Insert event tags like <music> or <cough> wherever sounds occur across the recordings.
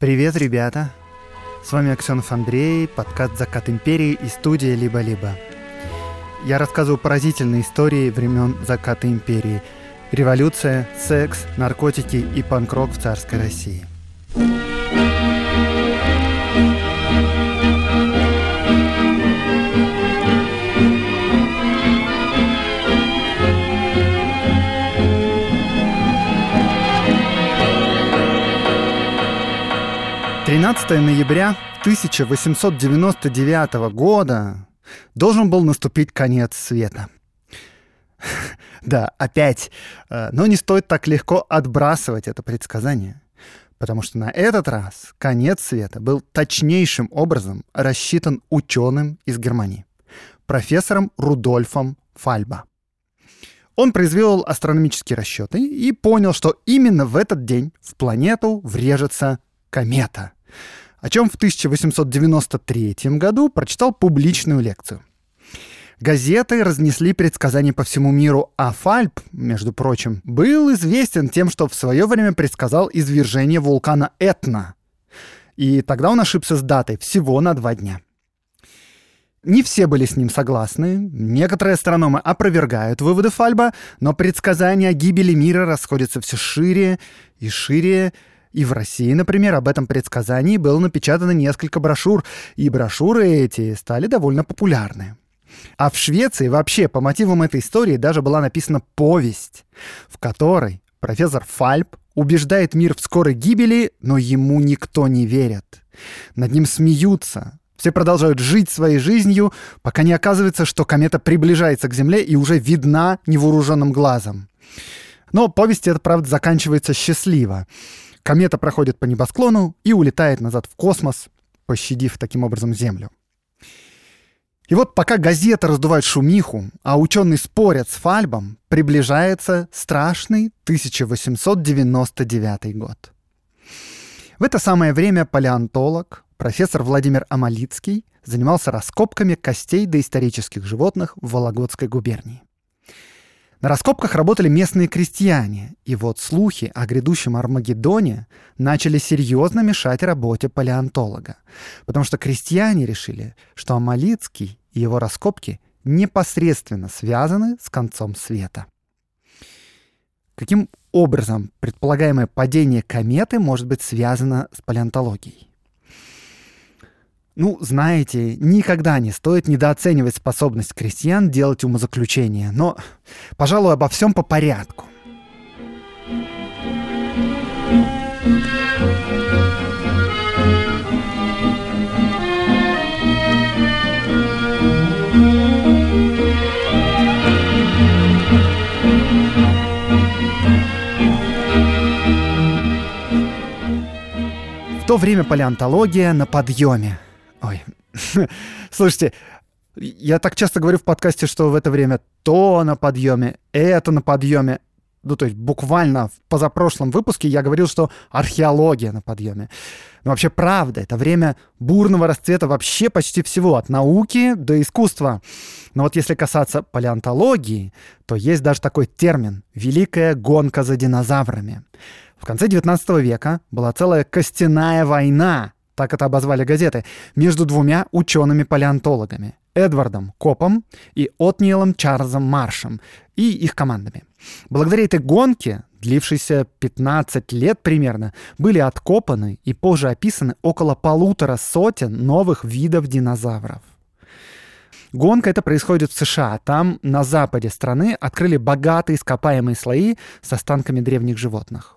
Привет, ребята! С вами Аксенов Андрей, подкаст «Закат империи» и студия «Либо-либо». Я рассказываю поразительные истории времен заката империи. Революция, секс, наркотики и панк-рок в царской России. 13 ноября 1899 года должен был наступить конец света. <laughs> Да, опять. Э, но не стоит так легко отбрасывать это предсказание. Потому что на этот раз конец света был точнейшим образом рассчитан ученым из Германии, профессором Рудольфом Фальба. Он произвел астрономические расчеты и понял, что именно в этот день в планету врежется комета о чем в 1893 году прочитал публичную лекцию. Газеты разнесли предсказания по всему миру, а Фальп, между прочим, был известен тем, что в свое время предсказал извержение вулкана Этна. И тогда он ошибся с датой всего на два дня. Не все были с ним согласны. Некоторые астрономы опровергают выводы Фальба, но предсказания о гибели мира расходятся все шире и шире, и в России, например, об этом предсказании было напечатано несколько брошюр, и брошюры эти стали довольно популярны. А в Швеции вообще по мотивам этой истории даже была написана повесть, в которой профессор Фальп убеждает мир в скорой гибели, но ему никто не верит. Над ним смеются, все продолжают жить своей жизнью, пока не оказывается, что комета приближается к Земле и уже видна невооруженным глазом. Но повесть эта, правда, заканчивается счастливо. Комета проходит по небосклону и улетает назад в космос, пощадив таким образом Землю. И вот пока газета раздувает шумиху, а ученые спорят с Фальбом, приближается страшный 1899 год. В это самое время палеонтолог, профессор Владимир Амалицкий, занимался раскопками костей доисторических животных в Вологодской губернии. На раскопках работали местные крестьяне, и вот слухи о грядущем Армагеддоне начали серьезно мешать работе палеонтолога, потому что крестьяне решили, что Амалицкий и его раскопки непосредственно связаны с концом света. Каким образом предполагаемое падение кометы может быть связано с палеонтологией? Ну, знаете, никогда не стоит недооценивать способность крестьян делать умозаключения, но, пожалуй, обо всем по порядку. В то время палеонтология на подъеме. Ой, <laughs> слушайте, я так часто говорю в подкасте, что в это время то на подъеме, это на подъеме. Ну, то есть буквально в позапрошлом выпуске я говорил, что археология на подъеме. Но вообще правда, это время бурного расцвета вообще почти всего, от науки до искусства. Но вот если касаться палеонтологии, то есть даже такой термин «великая гонка за динозаврами». В конце 19 века была целая костяная война так это обозвали газеты, между двумя учеными-палеонтологами — Эдвардом Копом и Отниелом Чарльзом Маршем и их командами. Благодаря этой гонке, длившейся 15 лет примерно, были откопаны и позже описаны около полутора сотен новых видов динозавров. Гонка это происходит в США. Там, на западе страны, открыли богатые ископаемые слои с останками древних животных.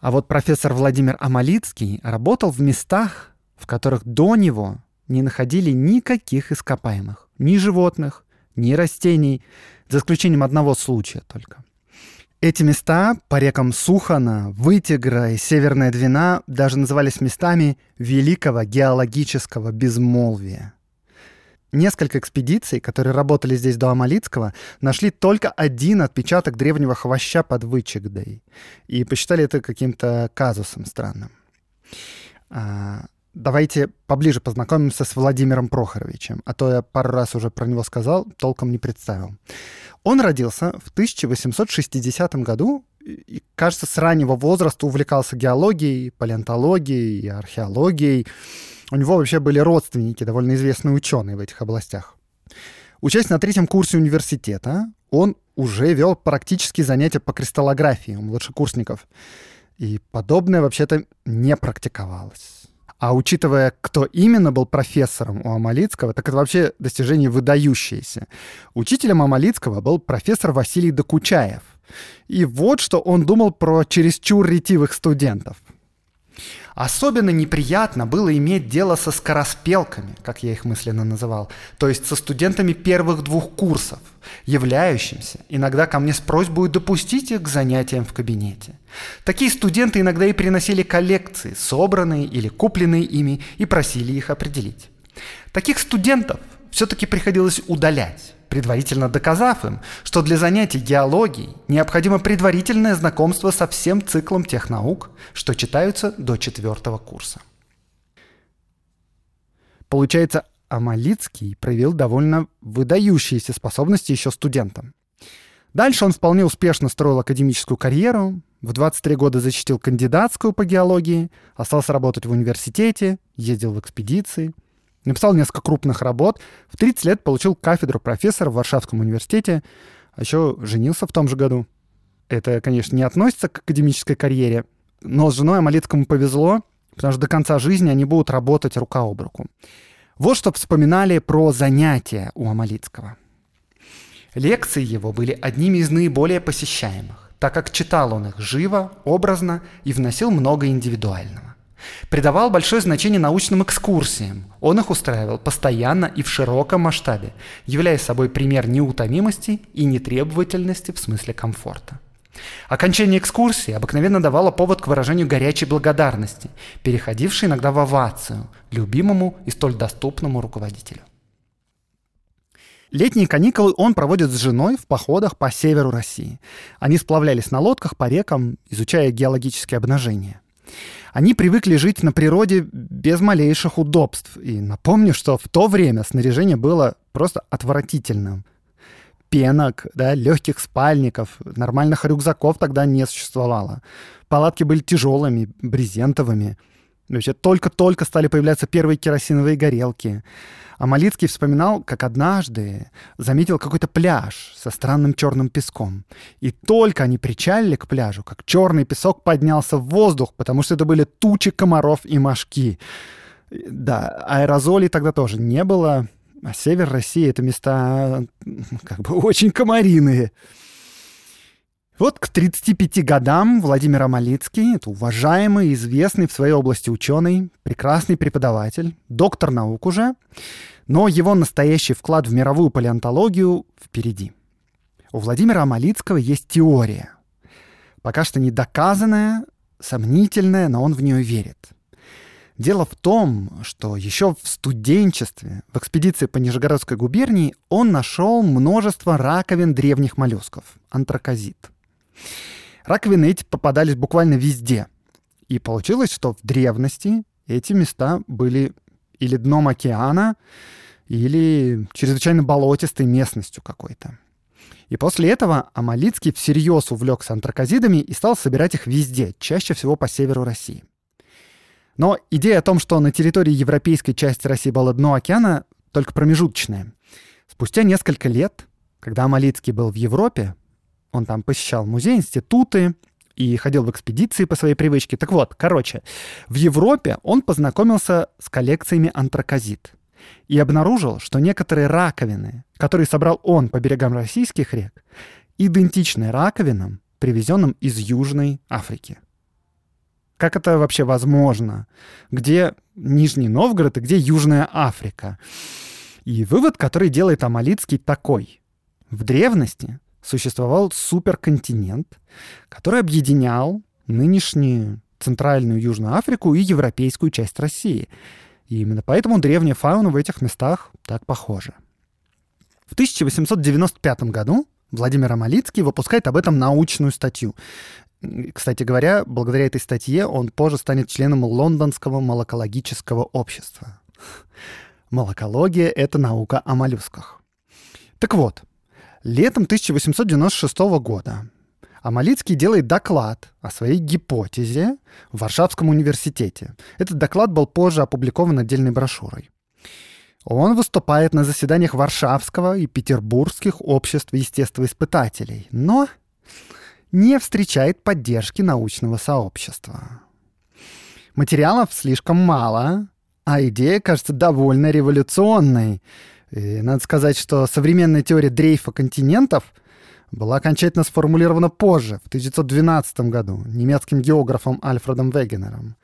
А вот профессор Владимир Амалицкий работал в местах, в которых до него не находили никаких ископаемых. Ни животных, ни растений, за исключением одного случая только. Эти места по рекам Сухана, Вытигра и Северная Двина даже назывались местами великого геологического безмолвия. Несколько экспедиций, которые работали здесь до Амалицкого, нашли только один отпечаток древнего хвоща под Вычегдой. И посчитали это каким-то казусом странным. А, давайте поближе познакомимся с Владимиром Прохоровичем, а то я пару раз уже про него сказал, толком не представил. Он родился в 1860 году и, кажется, с раннего возраста увлекался геологией, палеонтологией и археологией. У него вообще были родственники, довольно известные ученые в этих областях. Учась на третьем курсе университета, он уже вел практические занятия по кристаллографии у младшекурсников. И подобное вообще-то не практиковалось. А учитывая, кто именно был профессором у Амалицкого, так это вообще достижение выдающееся. Учителем Амалицкого был профессор Василий Докучаев. И вот что он думал про чересчур ретивых студентов. Особенно неприятно было иметь дело со скороспелками, как я их мысленно называл, то есть со студентами первых двух курсов, являющимся иногда ко мне с просьбой допустить их к занятиям в кабинете. Такие студенты иногда и приносили коллекции, собранные или купленные ими, и просили их определить. Таких студентов все-таки приходилось удалять, предварительно доказав им, что для занятий геологией необходимо предварительное знакомство со всем циклом тех наук, что читаются до четвертого курса. Получается, Амалицкий проявил довольно выдающиеся способности еще студентам. Дальше он вполне успешно строил академическую карьеру, в 23 года защитил кандидатскую по геологии, остался работать в университете, ездил в экспедиции – Написал несколько крупных работ. В 30 лет получил кафедру профессора в Варшавском университете, а еще женился в том же году. Это, конечно, не относится к академической карьере, но с женой Амалицкому повезло, потому что до конца жизни они будут работать рука об руку. Вот что вспоминали про занятия у Амалицкого. Лекции его были одними из наиболее посещаемых, так как читал он их живо, образно и вносил много индивидуального. Придавал большое значение научным экскурсиям. Он их устраивал постоянно и в широком масштабе, являя собой пример неутомимости и нетребовательности в смысле комфорта. Окончание экскурсии обыкновенно давало повод к выражению горячей благодарности, переходившей иногда в овацию любимому и столь доступному руководителю. Летние каникулы он проводит с женой в походах по северу России. Они сплавлялись на лодках по рекам, изучая геологические обнажения. Они привыкли жить на природе без малейших удобств. И напомню, что в то время снаряжение было просто отвратительным. Пенок, да, легких спальников, нормальных рюкзаков тогда не существовало. Палатки были тяжелыми, брезентовыми. Вообще только-только стали появляться первые керосиновые горелки. А Малицкий вспоминал, как однажды заметил какой-то пляж со странным черным песком. И только они причалили к пляжу, как черный песок поднялся в воздух, потому что это были тучи комаров и мошки. Да, аэрозолей тогда тоже не было. А север России — это места как бы очень комариные. Вот к 35 годам Владимир Амалицкий, это уважаемый, известный в своей области ученый, прекрасный преподаватель, доктор наук уже, но его настоящий вклад в мировую палеонтологию впереди. У Владимира Амалицкого есть теория. Пока что не доказанная, сомнительная, но он в нее верит. Дело в том, что еще в студенчестве, в экспедиции по Нижегородской губернии, он нашел множество раковин древних моллюсков, антракозит – Раковины эти попадались буквально везде. И получилось, что в древности эти места были или дном океана, или чрезвычайно болотистой местностью какой-то. И после этого Амалицкий всерьез увлекся антракозидами и стал собирать их везде, чаще всего по северу России. Но идея о том, что на территории европейской части России было дно океана, только промежуточная. Спустя несколько лет, когда Амалицкий был в Европе, он там посещал музей, институты и ходил в экспедиции по своей привычке. Так вот, короче, в Европе он познакомился с коллекциями антракозит и обнаружил, что некоторые раковины, которые собрал он по берегам российских рек, идентичны раковинам, привезенным из Южной Африки. Как это вообще возможно? Где Нижний Новгород и где Южная Африка? И вывод, который делает Амалицкий, такой. В древности существовал суперконтинент, который объединял нынешнюю Центральную Южную Африку и европейскую часть России. И именно поэтому древняя фауна в этих местах так похожа. В 1895 году Владимир Амалицкий выпускает об этом научную статью. Кстати говоря, благодаря этой статье он позже станет членом Лондонского молокологического общества. Молокология — это наука о моллюсках. Так вот, Летом 1896 года А Малицкий делает доклад о своей гипотезе в Варшавском университете. Этот доклад был позже опубликован отдельной брошюрой. Он выступает на заседаниях Варшавского и Петербургских обществ естествоиспытателей, но не встречает поддержки научного сообщества. Материалов слишком мало, а идея кажется довольно революционной. И надо сказать, что современная теория дрейфа континентов была окончательно сформулирована позже, в 1912 году, немецким географом Альфредом Вегенером.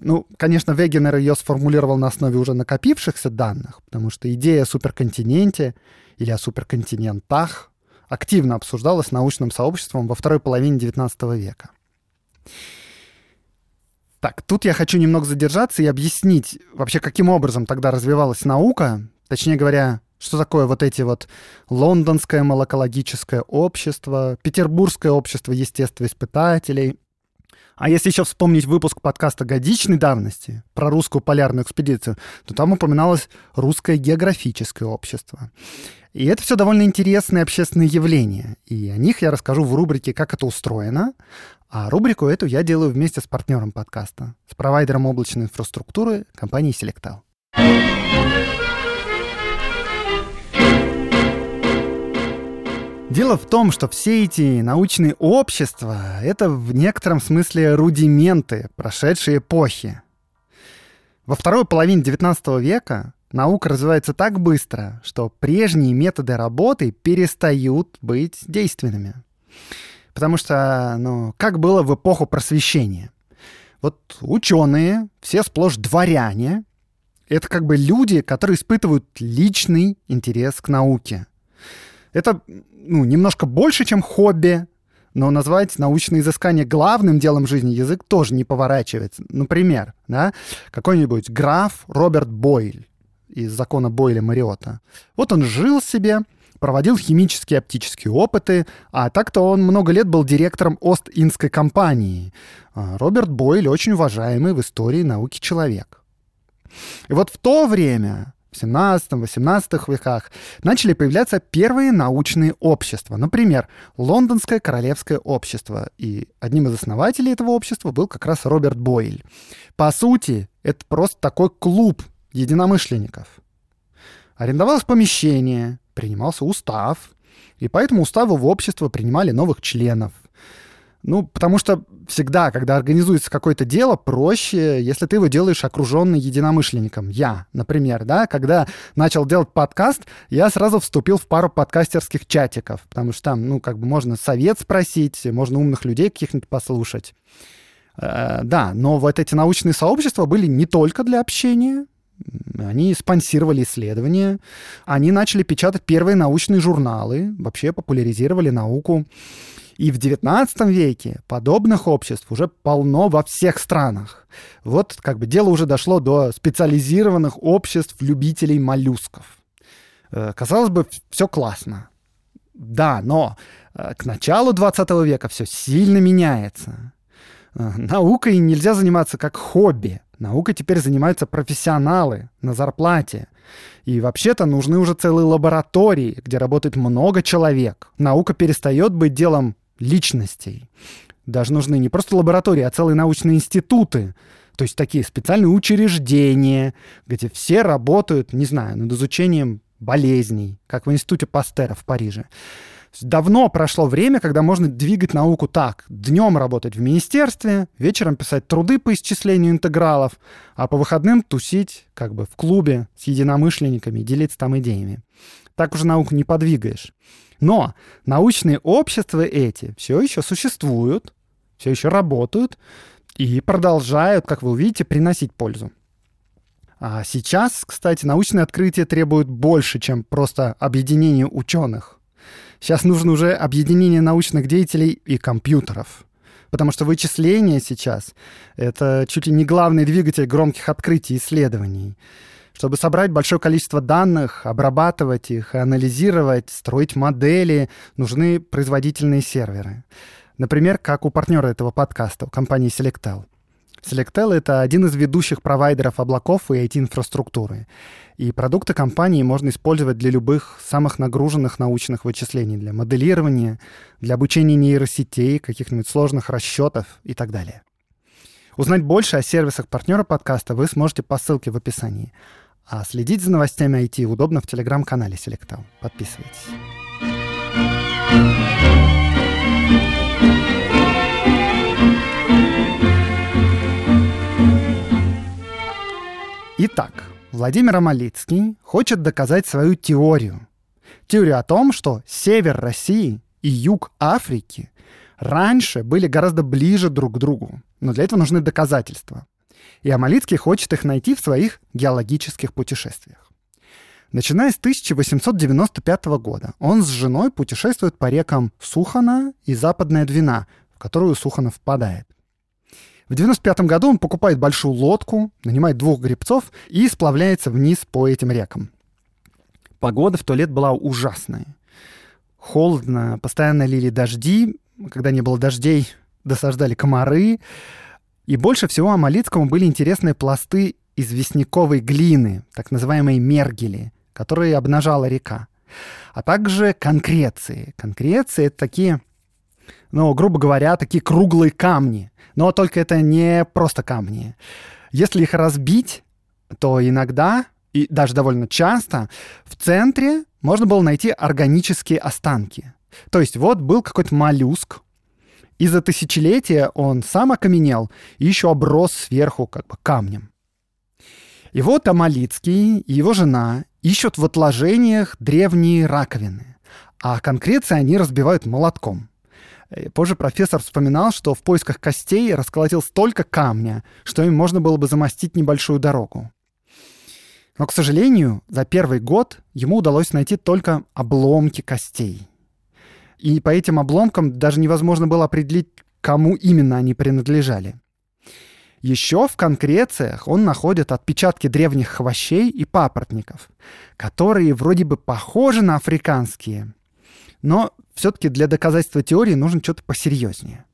Ну, конечно, Вегенер ее сформулировал на основе уже накопившихся данных, потому что идея о суперконтиненте или о суперконтинентах активно обсуждалась научным сообществом во второй половине XIX века. Так, тут я хочу немного задержаться и объяснить вообще, каким образом тогда развивалась наука, точнее говоря, что такое вот эти вот лондонское молокологическое общество, петербургское общество естествоиспытателей, а если еще вспомнить выпуск подкаста годичной давности про русскую полярную экспедицию, то там упоминалось русское географическое общество. И это все довольно интересные общественные явления. И о них я расскажу в рубрике «Как это устроено». А рубрику эту я делаю вместе с партнером подкаста, с провайдером облачной инфраструктуры компании Selectal. Дело в том, что все эти научные общества — это в некотором смысле рудименты прошедшей эпохи. Во второй половине XIX века наука развивается так быстро, что прежние методы работы перестают быть действенными. Потому что, ну, как было в эпоху просвещения? Вот ученые, все сплошь дворяне, это как бы люди, которые испытывают личный интерес к науке. Это ну, немножко больше, чем хобби, но назвать научные изыскания главным делом жизни язык тоже не поворачивается. Например, да, какой-нибудь граф Роберт Бойль из закона Бойля-Мариота. Вот он жил себе, проводил химические оптические опыты, а так-то он много лет был директором Ост-Индской компании. А Роберт Бойль очень уважаемый в истории науки человек. И вот в то время в 17-18 веках начали появляться первые научные общества. Например, Лондонское королевское общество. И одним из основателей этого общества был как раз Роберт Бойль. По сути, это просто такой клуб единомышленников. Арендовалось помещение, принимался устав, и по этому уставу в общество принимали новых членов. Ну, потому что всегда, когда организуется какое-то дело, проще, если ты его делаешь окруженный единомышленником. Я, например, да, когда начал делать подкаст, я сразу вступил в пару подкастерских чатиков, потому что там, ну, как бы можно совет спросить, можно умных людей каких-нибудь послушать. Э, да, но вот эти научные сообщества были не только для общения, они спонсировали исследования, они начали печатать первые научные журналы, вообще популяризировали науку. И в XIX веке подобных обществ уже полно во всех странах. Вот как бы дело уже дошло до специализированных обществ любителей моллюсков. Э, казалось бы, все классно. Да, но э, к началу 20 века все сильно меняется. Э, наукой нельзя заниматься как хобби. Наукой теперь занимаются профессионалы на зарплате. И вообще-то нужны уже целые лаборатории, где работает много человек. Наука перестает быть делом личностей. Даже нужны не просто лаборатории, а целые научные институты. То есть такие специальные учреждения, где все работают, не знаю, над изучением болезней, как в институте Пастера в Париже. Давно прошло время, когда можно двигать науку так. Днем работать в министерстве, вечером писать труды по исчислению интегралов, а по выходным тусить как бы в клубе с единомышленниками, делиться там идеями. Так уже науку не подвигаешь. Но научные общества эти все еще существуют, все еще работают и продолжают, как вы увидите, приносить пользу. А сейчас, кстати, научные открытия требуют больше, чем просто объединение ученых. Сейчас нужно уже объединение научных деятелей и компьютеров. Потому что вычисление сейчас — это чуть ли не главный двигатель громких открытий и исследований. Чтобы собрать большое количество данных, обрабатывать их, анализировать, строить модели, нужны производительные серверы. Например, как у партнера этого подкаста, у компании Selectel. Selectel — это один из ведущих провайдеров облаков и IT-инфраструктуры. И продукты компании можно использовать для любых самых нагруженных научных вычислений, для моделирования, для обучения нейросетей, каких-нибудь сложных расчетов и так далее. Узнать больше о сервисах партнера подкаста вы сможете по ссылке в описании. А следить за новостями IT удобно в телеграм-канале Selectel. Подписывайтесь. Итак, Владимир Амалицкий хочет доказать свою теорию. Теорию о том, что север России и юг Африки раньше были гораздо ближе друг к другу. Но для этого нужны доказательства. И Амалицкий хочет их найти в своих геологических путешествиях. Начиная с 1895 года он с женой путешествует по рекам Сухана и Западная Двина, в которую Сухана впадает. В 95 году он покупает большую лодку, нанимает двух гребцов и сплавляется вниз по этим рекам. Погода в туалет была ужасная. Холодно, постоянно лили дожди. Когда не было дождей, досаждали комары. И больше всего Амалицкому были интересные пласты из весняковой глины, так называемые мергели, которые обнажала река. А также конкреции. Конкреции — это такие, ну, грубо говоря, такие круглые камни, но только это не просто камни. Если их разбить, то иногда и даже довольно часто в центре можно было найти органические останки. То есть вот был какой-то моллюск, и за тысячелетия он сам окаменел и еще оброс сверху как бы камнем. И вот Амалицкий и его жена ищут в отложениях древние раковины, а конкреции они разбивают молотком. Э, позже профессор вспоминал, что в поисках костей расколотил столько камня, что им можно было бы замостить небольшую дорогу. Но, к сожалению, за первый год ему удалось найти только обломки костей. И по этим обломкам даже невозможно было определить, кому именно они принадлежали. Еще в конкрециях он находит отпечатки древних хвощей и папоротников, которые вроде бы похожи на африканские, но все-таки для доказательства теории нужно что-то посерьезнее.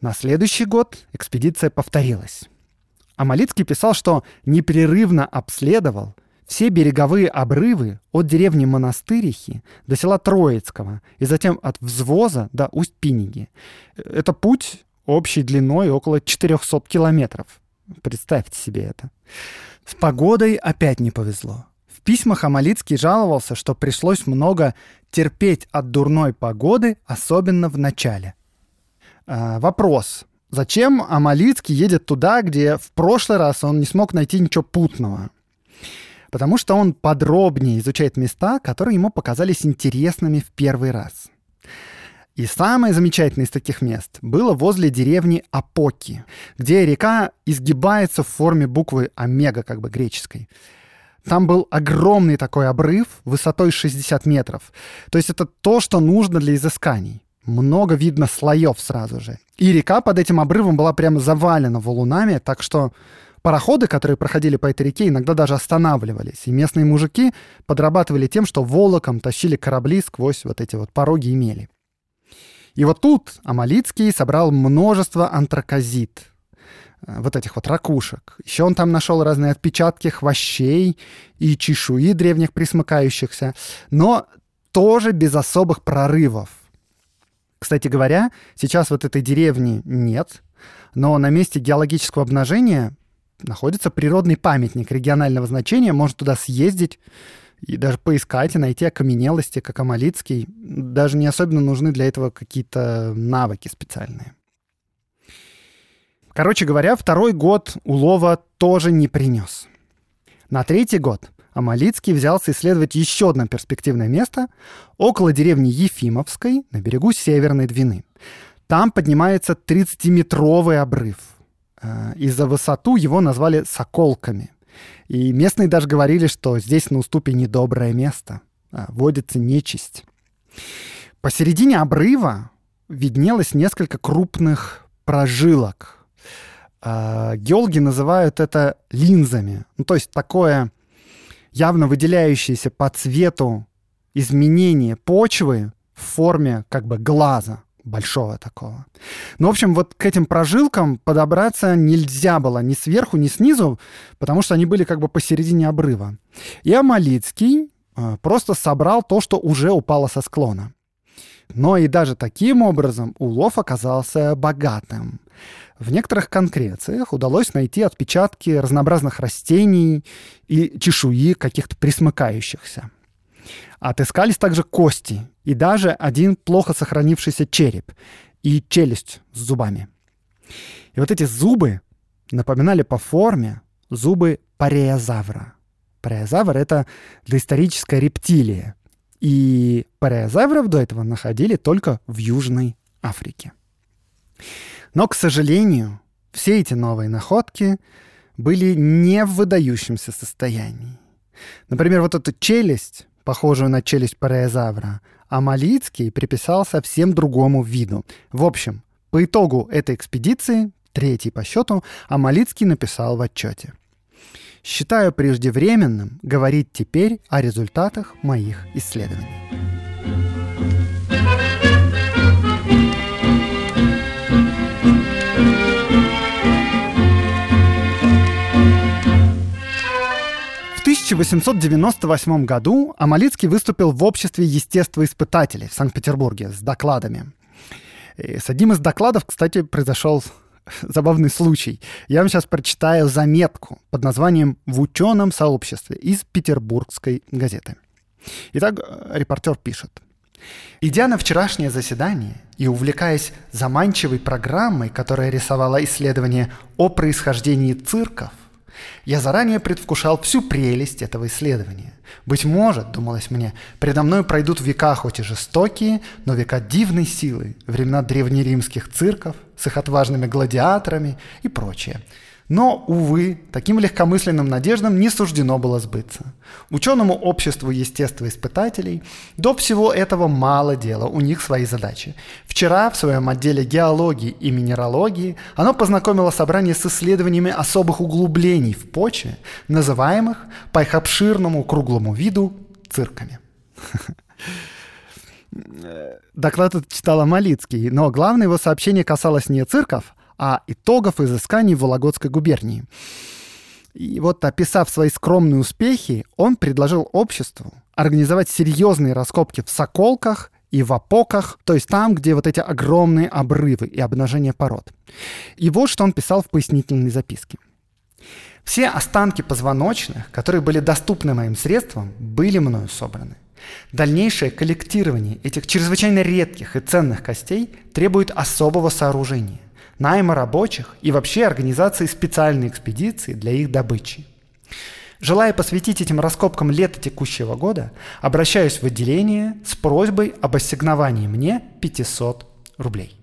На следующий год экспедиция повторилась. Амалицкий писал, что непрерывно обследовал все береговые обрывы от деревни Монастырихи до села Троицкого и затем от Взвоза до Усть-Пиниги. Это путь общей длиной около 400 километров. Представьте себе это. С погодой опять не повезло письмах Амалицкий жаловался, что пришлось много терпеть от дурной погоды, особенно в начале. А, вопрос. Зачем Амалицкий едет туда, где в прошлый раз он не смог найти ничего путного? Потому что он подробнее изучает места, которые ему показались интересными в первый раз. И самое замечательное из таких мест было возле деревни Апоки, где река изгибается в форме буквы омега, как бы греческой. Там был огромный такой обрыв высотой 60 метров. То есть это то, что нужно для изысканий. Много видно слоев сразу же. И река под этим обрывом была прямо завалена валунами, так что пароходы, которые проходили по этой реке, иногда даже останавливались. И местные мужики подрабатывали тем, что волоком тащили корабли сквозь вот эти вот пороги и мели. И вот тут Амалицкий собрал множество антракозит, Э, вот этих вот ракушек. Еще он там нашел разные отпечатки хвощей и чешуи древних присмыкающихся, но тоже без особых прорывов. Кстати говоря, сейчас вот этой деревни нет, но на месте геологического обнажения находится природный памятник регионального значения, можно туда съездить и даже поискать и найти окаменелости, как Амалицкий. Даже не особенно нужны для этого какие-то навыки специальные. Короче говоря, второй год улова тоже не принес. На третий год Амалицкий взялся исследовать еще одно перспективное место около деревни Ефимовской на берегу Северной Двины. Там поднимается 30-метровый обрыв. Э, и за высоту его назвали «соколками». И местные даже говорили, что здесь на уступе недоброе место, а водится нечисть. Посередине обрыва виднелось несколько крупных прожилок, а, геологи называют это линзами. Ну, то есть такое явно выделяющееся по цвету изменение почвы в форме как бы глаза. Большого такого. Ну, в общем, вот к этим прожилкам подобраться нельзя было ни сверху, ни снизу, потому что они были как бы посередине обрыва. И Амалицкий э, просто собрал то, что уже упало со склона. Но и даже таким образом улов оказался богатым. В некоторых конкрециях удалось найти отпечатки разнообразных растений и чешуи каких-то присмыкающихся. Отыскались также кости и даже один плохо сохранившийся череп и челюсть с зубами. И вот эти зубы напоминали по форме зубы пареозавра. Пареозавр — это доисторическая рептилия. И пареозавров до этого находили только в Южной Африке. Но, к сожалению, все эти новые находки были не в выдающемся состоянии. Например, вот эта челюсть похожую на челюсть пареозавра, а Малицкий приписал совсем другому виду. В общем, по итогу этой экспедиции, третий по счету, Амалицкий написал в отчете. Считаю преждевременным говорить теперь о результатах моих исследований. 1898 году Амалицкий выступил в обществе естествоиспытателей в Санкт-Петербурге с докладами. И с одним из докладов, кстати, произошел <laughs> забавный случай. Я вам сейчас прочитаю заметку под названием «В ученом сообществе» из петербургской газеты. Итак, репортер пишет. Идя на вчерашнее заседание и увлекаясь заманчивой программой, которая рисовала исследование о происхождении цирков, я заранее предвкушал всю прелесть этого исследования. Быть может, думалось мне, предо мной пройдут века хоть и жестокие, но века дивной силы, времена древнеримских цирков с их отважными гладиаторами и прочее – но, увы, таким легкомысленным надеждам не суждено было сбыться. Ученому обществу естествоиспытателей до всего этого мало дела, у них свои задачи. Вчера в своем отделе геологии и минералогии оно познакомило собрание с исследованиями особых углублений в почве, называемых по их обширному круглому виду цирками. <laughs> Доклад этот читала Малицкий, но главное его сообщение касалось не цирков, а итогов изысканий в Вологодской губернии. И вот, описав свои скромные успехи, он предложил обществу организовать серьезные раскопки в Соколках и в Апоках, то есть там, где вот эти огромные обрывы и обнажение пород. И вот что он писал в пояснительной записке. Все останки позвоночных, которые были доступны моим средствам, были мною собраны. Дальнейшее коллектирование этих чрезвычайно редких и ценных костей требует особого сооружения найма рабочих и вообще организации специальной экспедиции для их добычи. Желая посвятить этим раскопкам лето текущего года, обращаюсь в отделение с просьбой об ассигновании мне 500 рублей.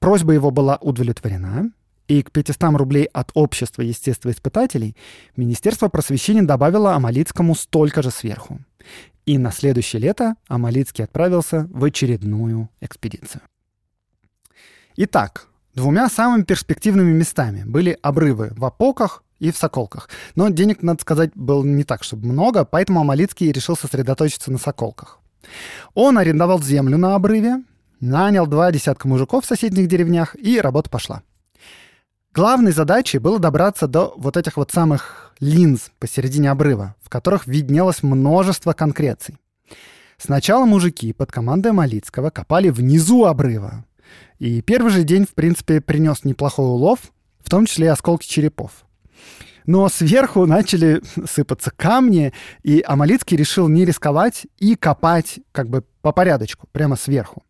Просьба его была удовлетворена, и к 500 рублей от общества естествоиспытателей Министерство просвещения добавило Амалицкому столько же сверху. И на следующее лето Амалицкий отправился в очередную экспедицию. Итак, двумя самыми перспективными местами были обрывы в Апоках и в Соколках. Но денег, надо сказать, было не так, чтобы много, поэтому Амалицкий решил сосредоточиться на Соколках. Он арендовал землю на обрыве, нанял два десятка мужиков в соседних деревнях, и работа пошла. Главной задачей было добраться до вот этих вот самых линз посередине обрыва, в которых виднелось множество конкреций. Сначала мужики под командой Малицкого копали внизу обрыва, и первый же день, в принципе, принес неплохой улов, в том числе и осколки черепов. Но сверху начали сыпаться камни, и Амалицкий решил не рисковать и копать как бы по порядочку, прямо сверху.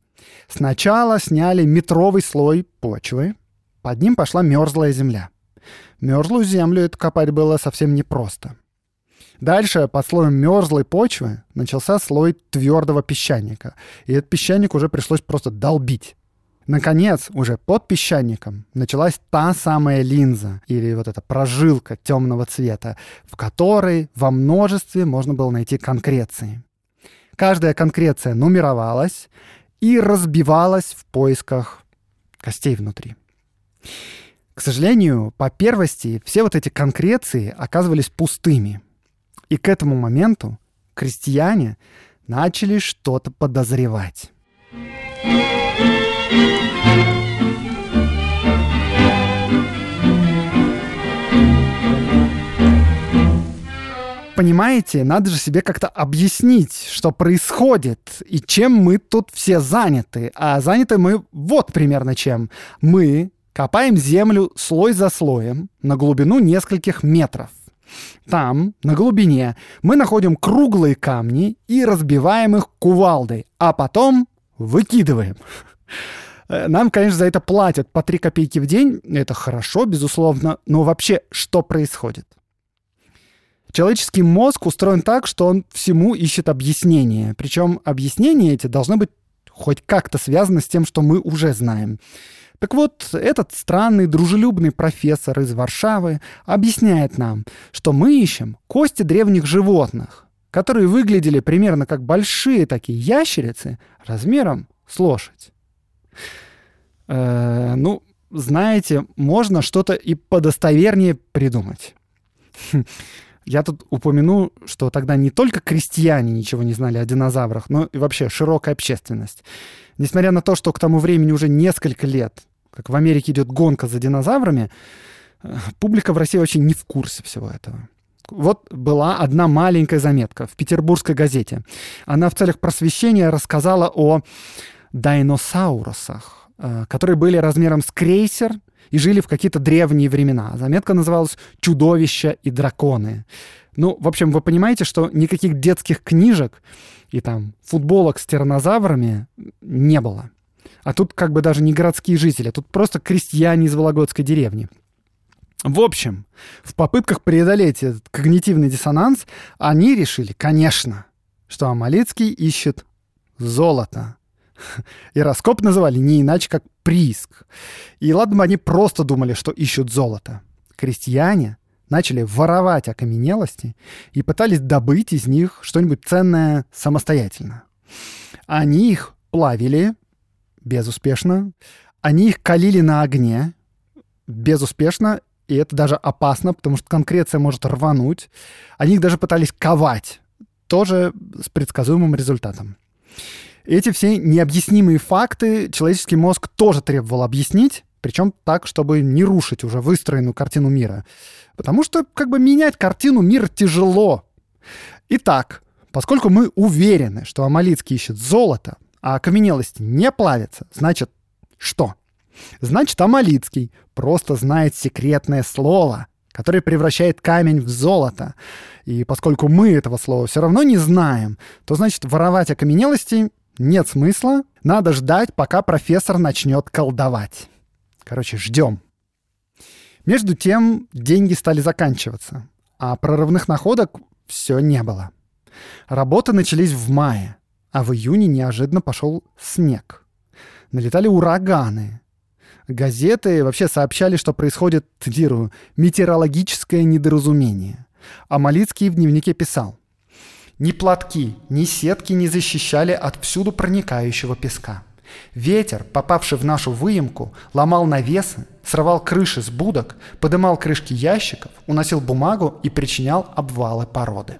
Сначала сняли метровый слой почвы, под ним пошла мерзлая земля. Мерзлую землю это копать было совсем непросто. Дальше под слоем мерзлой почвы начался слой твердого песчаника. И этот песчаник уже пришлось просто долбить. Наконец, уже под песчаником началась та самая линза или вот эта прожилка темного цвета, в которой во множестве можно было найти конкреции. Каждая конкреция нумеровалась и разбивалась в поисках костей внутри. К сожалению, по первости все вот эти конкреции оказывались пустыми. И к этому моменту крестьяне начали что-то подозревать понимаете, надо же себе как-то объяснить, что происходит и чем мы тут все заняты. А заняты мы вот примерно чем. Мы копаем землю слой за слоем на глубину нескольких метров. Там, на глубине, мы находим круглые камни и разбиваем их кувалдой, а потом выкидываем. Э, нам, конечно, за это платят по 3 копейки в день. Это хорошо, безусловно. Но вообще, что происходит? Человеческий мозг устроен так, что он всему ищет объяснение. Причем объяснения эти должны быть хоть как-то связаны с тем, что мы уже знаем. Так вот, этот странный, дружелюбный профессор из Варшавы объясняет нам, что мы ищем кости древних животных, которые выглядели примерно как большие такие ящерицы размером с лошадь. Э, ну, знаете, можно что-то и подостовернее придумать. <laughs> Я тут упомяну, что тогда не только крестьяне ничего не знали о динозаврах, но и вообще широкая общественность. Несмотря на то, что к тому времени уже несколько лет, как в Америке идет гонка за динозаврами, э, публика в России вообще не в курсе всего этого. Вот была одна маленькая заметка в петербургской газете. Она в целях просвещения рассказала о диносаурусах, э, которые были размером с крейсер и жили в какие-то древние времена. Заметка называлась «Чудовища и драконы». Ну, в общем, вы понимаете, что никаких детских книжек и там футболок с тиранозаврами не было. А тут как бы даже не городские жители, тут просто крестьяне из Вологодской деревни. В общем, в попытках преодолеть этот когнитивный диссонанс, они решили, конечно, что Амалицкий ищет золото. <laughs> И раскоп называли не иначе, как прииск. И ладно бы они просто думали, что ищут золото. Крестьяне начали воровать окаменелости и пытались добыть из них что-нибудь ценное самостоятельно. Они их плавили безуспешно. Они их калили на огне безуспешно, и это даже опасно, потому что конкреция может рвануть. Они их даже пытались ковать, тоже с предсказуемым результатом. Эти все необъяснимые факты человеческий мозг тоже требовал объяснить, причем так, чтобы не рушить уже выстроенную картину мира. Потому что как бы менять картину мира тяжело. Итак, поскольку мы уверены, что Амалицкий ищет золото, а окаменелости не плавятся, значит что? Значит, Амалицкий просто знает секретное слово, которое превращает камень в золото. И поскольку мы этого слова все равно не знаем, то значит воровать окаменелости нет смысла. Надо ждать, пока профессор начнет колдовать. Короче, ждем. Между тем, деньги стали заканчиваться, а прорывных находок все не было. Работы начались в мае, а в июне неожиданно пошел снег. Налетали ураганы. Газеты вообще сообщали, что происходит, цитирую, «метеорологическое недоразумение». А Малицкий в дневнике писал – ни платки, ни сетки не защищали от всюду проникающего песка. Ветер, попавший в нашу выемку, ломал навесы, срывал крыши с будок, подымал крышки ящиков, уносил бумагу и причинял обвалы породы.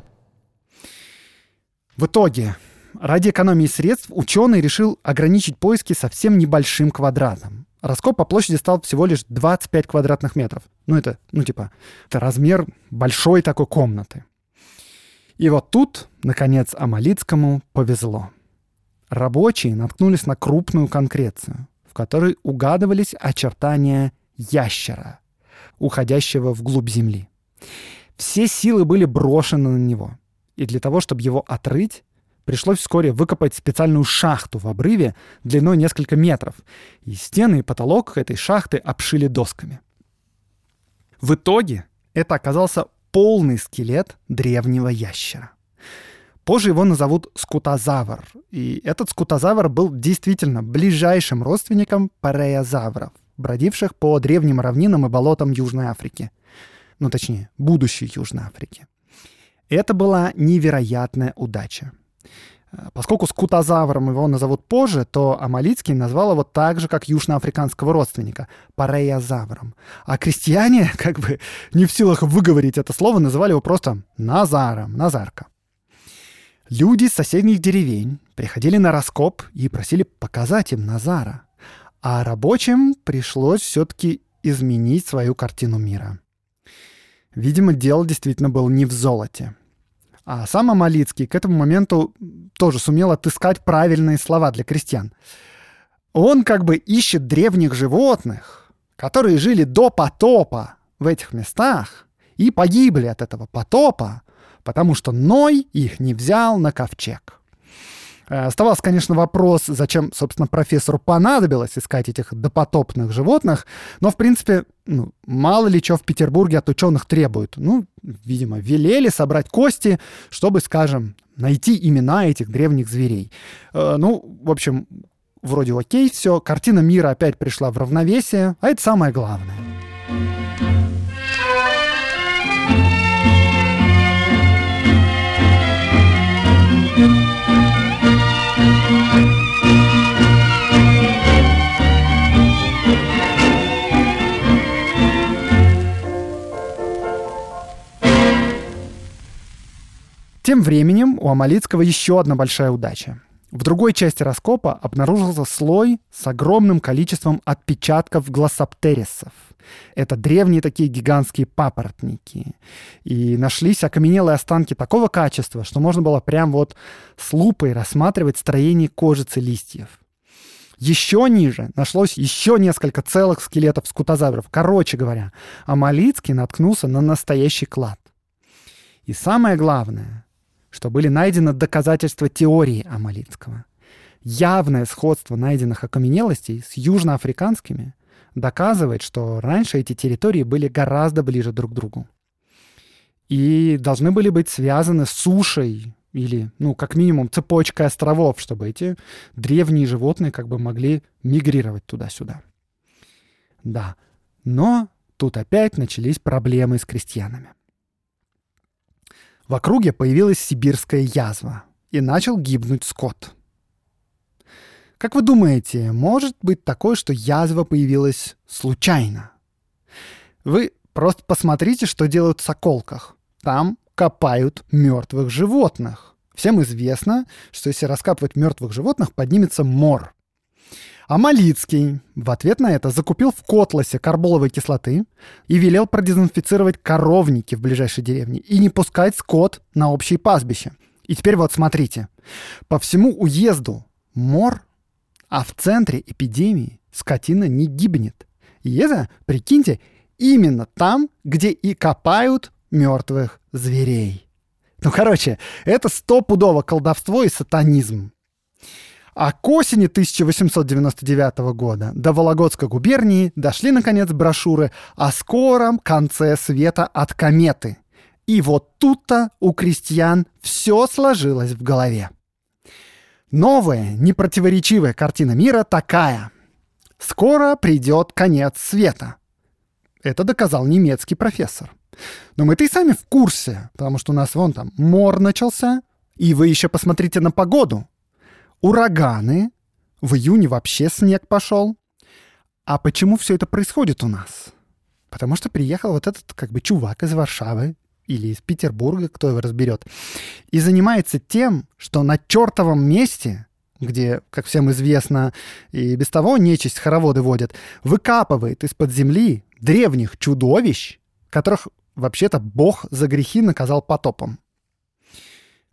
В итоге, ради экономии средств, ученый решил ограничить поиски совсем небольшим квадратом. Раскоп по площади стал всего лишь 25 квадратных метров. Ну, это, ну, типа, это размер большой такой комнаты. И вот тут, наконец, Амалицкому повезло. Рабочие наткнулись на крупную конкрецию, в которой угадывались очертания ящера, уходящего вглубь земли. Все силы были брошены на него. И для того, чтобы его отрыть, пришлось вскоре выкопать специальную шахту в обрыве длиной несколько метров. И стены и потолок этой шахты обшили досками. В итоге это оказался полный скелет древнего ящера. Позже его назовут скутозавр. И этот скутозавр был действительно ближайшим родственником пареозавров, бродивших по древним равнинам и болотам Южной Африки. Ну, точнее, будущей Южной Африки. Это была невероятная удача. Э, поскольку скутозавром его назовут позже, то Амалицкий назвал его так же, как южноафриканского родственника — пареязавром. А крестьяне, <laughs> как бы не в силах выговорить это слово, называли его просто Назаром, Назарка. Люди из соседних деревень приходили на раскоп и просили показать им Назара. А рабочим пришлось все-таки изменить свою картину мира. Видимо, дело действительно было не в золоте. А сам Амалицкий к этому моменту тоже сумел отыскать правильные слова для крестьян. Он как бы ищет древних животных, которые жили до потопа в этих местах и погибли от этого потопа, потому что Ной их не взял на ковчег. Э, оставался, конечно, вопрос, зачем, собственно, профессору понадобилось искать этих допотопных животных, но, в принципе, ну, мало ли что в Петербурге от ученых требуют. Ну, видимо, велели собрать кости, чтобы, скажем, найти имена этих древних зверей. Э, ну, в общем, вроде окей, все, картина мира опять пришла в равновесие, а это самое главное. Тем временем у Амалицкого еще одна большая удача. В другой части раскопа обнаружился слой с огромным количеством отпечатков глоссоптерисов. Это древние такие гигантские папоротники. И нашлись окаменелые останки такого качества, что можно было прям вот с лупой рассматривать строение кожицы листьев. Еще ниже нашлось еще несколько целых скелетов скутозавров. Короче говоря, Амалицкий наткнулся на настоящий клад. И самое главное, что были найдены доказательства теории Амалинского. Явное сходство найденных окаменелостей с южноафриканскими доказывает, что раньше эти территории были гораздо ближе друг к другу. И должны были быть связаны с сушей или, ну, как минимум, цепочкой островов, чтобы эти древние животные как бы могли мигрировать туда-сюда. Да, но тут опять начались проблемы с крестьянами. В округе появилась сибирская язва, и начал гибнуть скот. Как вы думаете, может быть такое, что язва появилась случайно? Вы просто посмотрите, что делают в Соколках. Там копают мертвых животных. Всем известно, что если раскапывать мертвых животных, поднимется мор. А Малицкий в ответ на это закупил в Котласе карболовой кислоты и велел продезинфицировать коровники в ближайшей деревне и не пускать скот на общие пастбища. И теперь вот смотрите. По всему уезду мор, а в центре эпидемии скотина не гибнет. И это, прикиньте, именно там, где и копают мертвых зверей. Ну, короче, это стопудово колдовство и сатанизм. А к осени 1899 года до Вологодской губернии дошли, наконец, брошюры о скором конце света от кометы. И вот тут-то у крестьян все сложилось в голове. Новая, непротиворечивая картина мира такая. Скоро придет конец света. Это доказал немецкий профессор. Но мы-то и сами в курсе, потому что у нас вон там мор начался, и вы еще посмотрите на погоду ураганы, в июне вообще снег пошел. А почему все это происходит у нас? Потому что приехал вот этот как бы чувак из Варшавы или из Петербурга, кто его разберет, и занимается тем, что на чертовом месте, где, как всем известно, и без того нечисть хороводы водят, выкапывает из-под земли древних чудовищ, которых вообще-то Бог за грехи наказал потопом.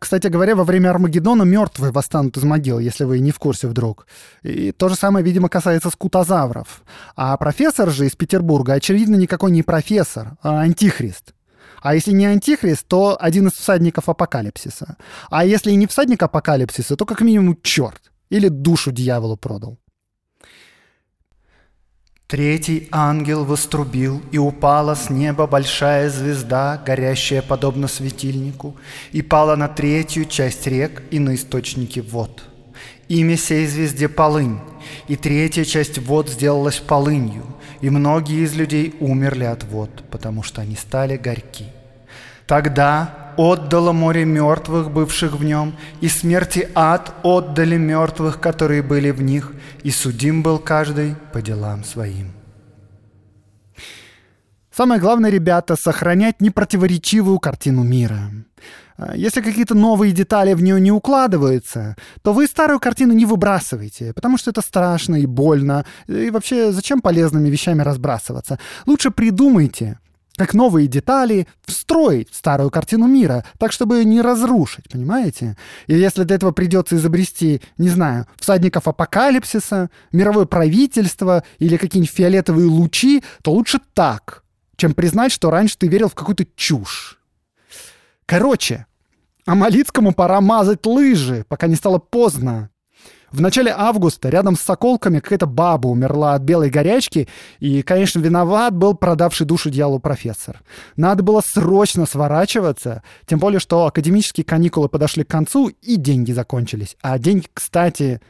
Кстати говоря, во время Армагеддона мертвые восстанут из могил, если вы не в курсе вдруг. И то же самое, видимо, касается скутозавров. А профессор же из Петербурга, очевидно, никакой не профессор, а антихрист. А если не антихрист, то один из всадников апокалипсиса. А если и не всадник апокалипсиса, то как минимум черт. Или душу дьяволу продал. Третий ангел вострубил, и упала с неба большая звезда, горящая подобно светильнику, и пала на третью часть рек и на источники вод. Имя сей звезде Полынь, и третья часть вод сделалась полынью, и многие из людей умерли от вод, потому что они стали горьки. Тогда отдало море мертвых, бывших в нем, и смерти ад отдали мертвых, которые были в них, и судим был каждый по делам своим. Самое главное, ребята, сохранять непротиворечивую картину мира. Если какие-то новые детали в нее не укладываются, то вы старую картину не выбрасывайте, потому что это страшно и больно. И вообще, зачем полезными вещами разбрасываться? Лучше придумайте, как новые детали встроить в старую картину мира, так, чтобы не разрушить, понимаете? И если для этого придется изобрести, не знаю, всадников апокалипсиса, мировое правительство или какие-нибудь фиолетовые лучи, то лучше так, чем признать, что раньше ты верил в какую-то чушь. Короче, Амалицкому пора мазать лыжи, пока не стало поздно. В начале августа рядом с Соколками какая-то баба умерла от белой горячки, и, конечно, виноват был продавший душу дьяволу профессор. Надо было срочно сворачиваться, тем более, что академические каникулы подошли к концу, и деньги закончились. А деньги, кстати,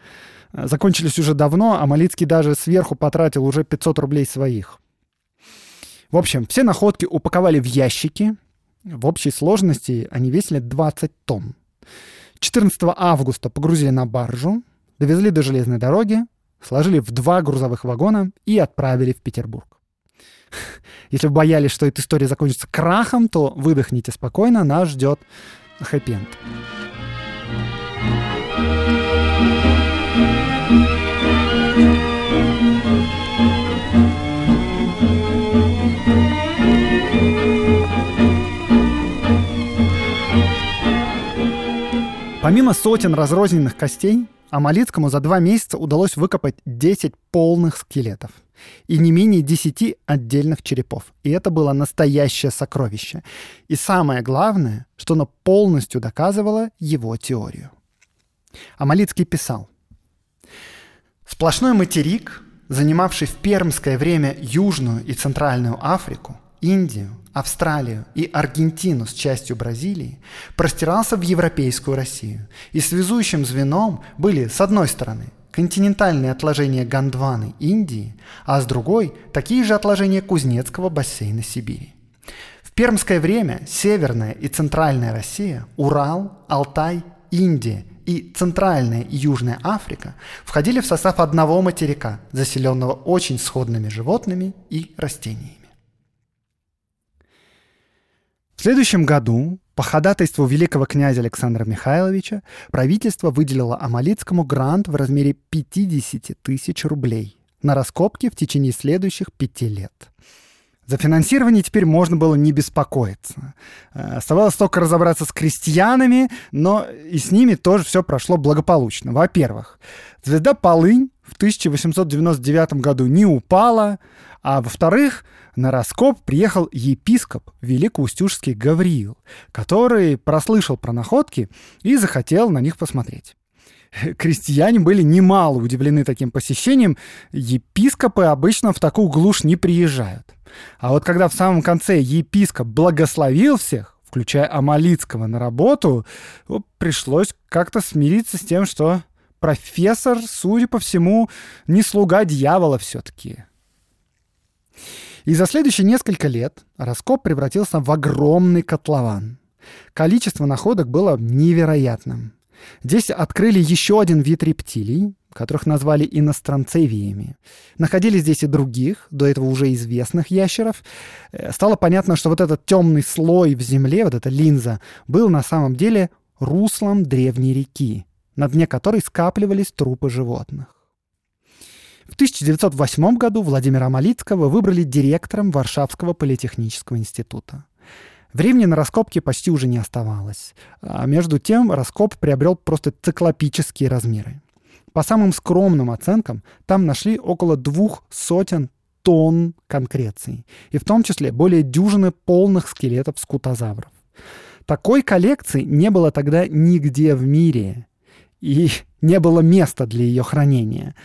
закончились уже давно, а Малицкий даже сверху потратил уже 500 рублей своих. В общем, все находки упаковали в ящики. В общей сложности они весили 20 тонн. 14 августа погрузили на баржу, довезли до железной дороги, сложили в два грузовых вагона и отправили в Петербург. <laughs> Если вы боялись, что эта история закончится крахом, то выдохните спокойно, нас ждет хэппи-энд. Помимо сотен разрозненных костей, Амалицкому за два месяца удалось выкопать 10 полных скелетов и не менее 10 отдельных черепов. И это было настоящее сокровище. И самое главное, что оно полностью доказывало его теорию. Амалицкий писал. Сплошной материк, занимавший в пермское время Южную и Центральную Африку, Индию, Австралию и Аргентину с частью Бразилии, простирался в европейскую Россию. И связующим звеном были, с одной стороны, континентальные отложения Гондваны Индии, а с другой – такие же отложения Кузнецкого бассейна Сибири. В пермское время Северная и Центральная Россия, Урал, Алтай, Индия и Центральная и Южная Африка входили в состав одного материка, заселенного очень сходными животными и растениями. В следующем году по ходатайству великого князя Александра Михайловича правительство выделило Амалицкому грант в размере 50 тысяч рублей на раскопки в течение следующих пяти лет. За финансирование теперь можно было не беспокоиться. Э, оставалось только разобраться с крестьянами, но и с ними тоже все прошло благополучно. Во-первых, звезда Полынь в 1899 году не упала, а во-вторых, на раскоп приехал епископ Великоустюжский Гавриил, который прослышал про находки и захотел на них посмотреть. <laughs> Крестьяне были немало удивлены таким посещением. Епископы обычно в такую глушь не приезжают. А вот когда в самом конце епископ благословил всех, включая Амалицкого на работу, пришлось как-то смириться с тем, что профессор, судя по всему, не слуга дьявола все-таки. И за следующие несколько лет раскоп превратился в огромный котлован. Количество находок было невероятным. Здесь открыли еще один вид рептилий, которых назвали иностранцевиями. Находили здесь и других, до этого уже известных ящеров. Э, стало понятно, что вот этот темный слой в земле, вот эта линза, был на самом деле руслом древней реки, на дне которой скапливались трупы животных. В 1908 году Владимира Малицкого выбрали директором Варшавского политехнического института. Времени на раскопки почти уже не оставалось. А между тем раскоп приобрел просто циклопические размеры. По самым скромным оценкам, там нашли около двух сотен тонн конкреций, и в том числе более дюжины полных скелетов скутозавров. Такой коллекции не было тогда нигде в мире и <laughs> не было места для ее хранения.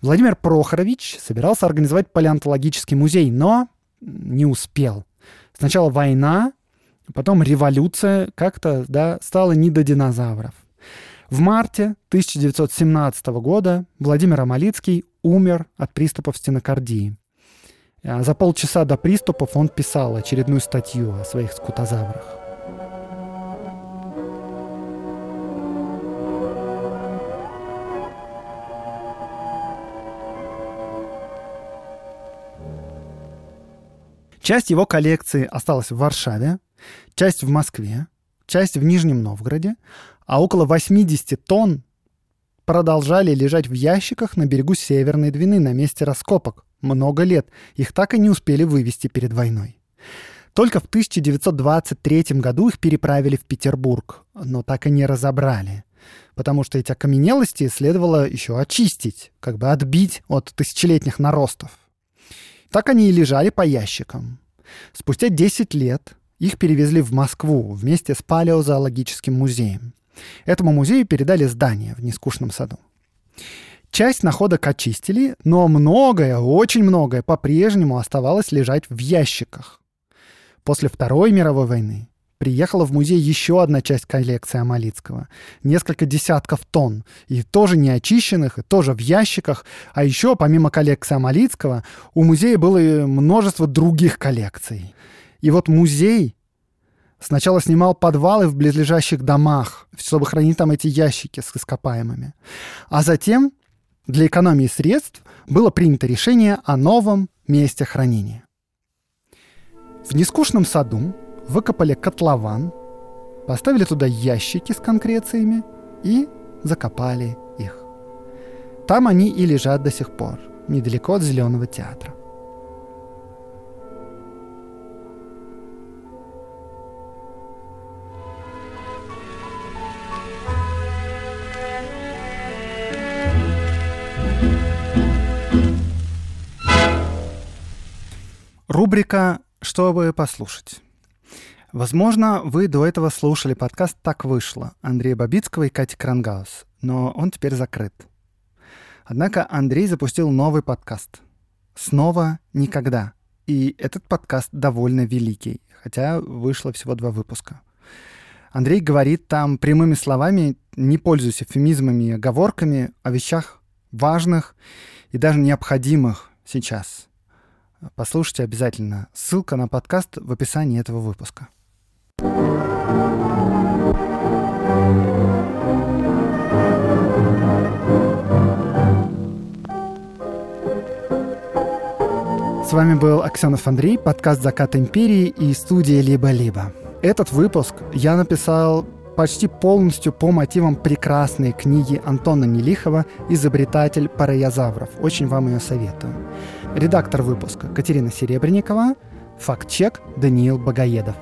Владимир Прохорович собирался организовать палеонтологический музей, но не успел. Сначала война, потом революция, как-то да, стало не до динозавров. В марте 1917 года Владимир Амалицкий умер от приступов стенокардии. А за полчаса до приступов он писал очередную статью о своих скутозаврах. Часть его коллекции осталась в Варшаве, часть в Москве, часть в Нижнем Новгороде, а около 80 тонн продолжали лежать в ящиках на берегу Северной Двины на месте раскопок. Много лет. Их так и не успели вывести перед войной. Только в 1923 году их переправили в Петербург, но так и не разобрали. Потому что эти окаменелости следовало еще очистить, как бы отбить от тысячелетних наростов. Так они и лежали по ящикам. Спустя 10 лет их перевезли в Москву вместе с палеозоологическим музеем. Этому музею передали здание в Нескучном саду. Часть находок очистили, но многое, очень многое по-прежнему оставалось лежать в ящиках. После Второй мировой войны приехала в музей еще одна часть коллекции Амалицкого. Несколько десятков тонн. И тоже не очищенных, и тоже в ящиках. А еще, помимо коллекции Амалицкого, у музея было множество других коллекций. И вот музей сначала снимал подвалы в близлежащих домах, чтобы хранить там эти ящики с ископаемыми. А затем для экономии средств было принято решение о новом месте хранения. В нескучном саду выкопали котлован, поставили туда ящики с конкрециями и закопали их. Там они и лежат до сих пор, недалеко от Зеленого театра. Рубрика «Чтобы послушать». Возможно, вы до этого слушали подкаст «Так вышло» Андрея Бабицкого и Кати Крангаус, но он теперь закрыт. Однако Андрей запустил новый подкаст «Снова никогда». И этот подкаст довольно великий, хотя вышло всего два выпуска. Андрей говорит там прямыми словами, не пользуясь эвфемизмами и оговорками, о вещах важных и даже необходимых сейчас. Послушайте обязательно. Ссылка на подкаст в описании этого выпуска. Вами был Аксенов Андрей, подкаст «Закат империи» и студия «Либо-либо». Этот выпуск я написал почти полностью по мотивам прекрасной книги Антона Мелихова «Изобретатель пароязавров». Очень вам ее советую. Редактор выпуска Катерина Серебренникова, факт-чек Даниил Богоедов.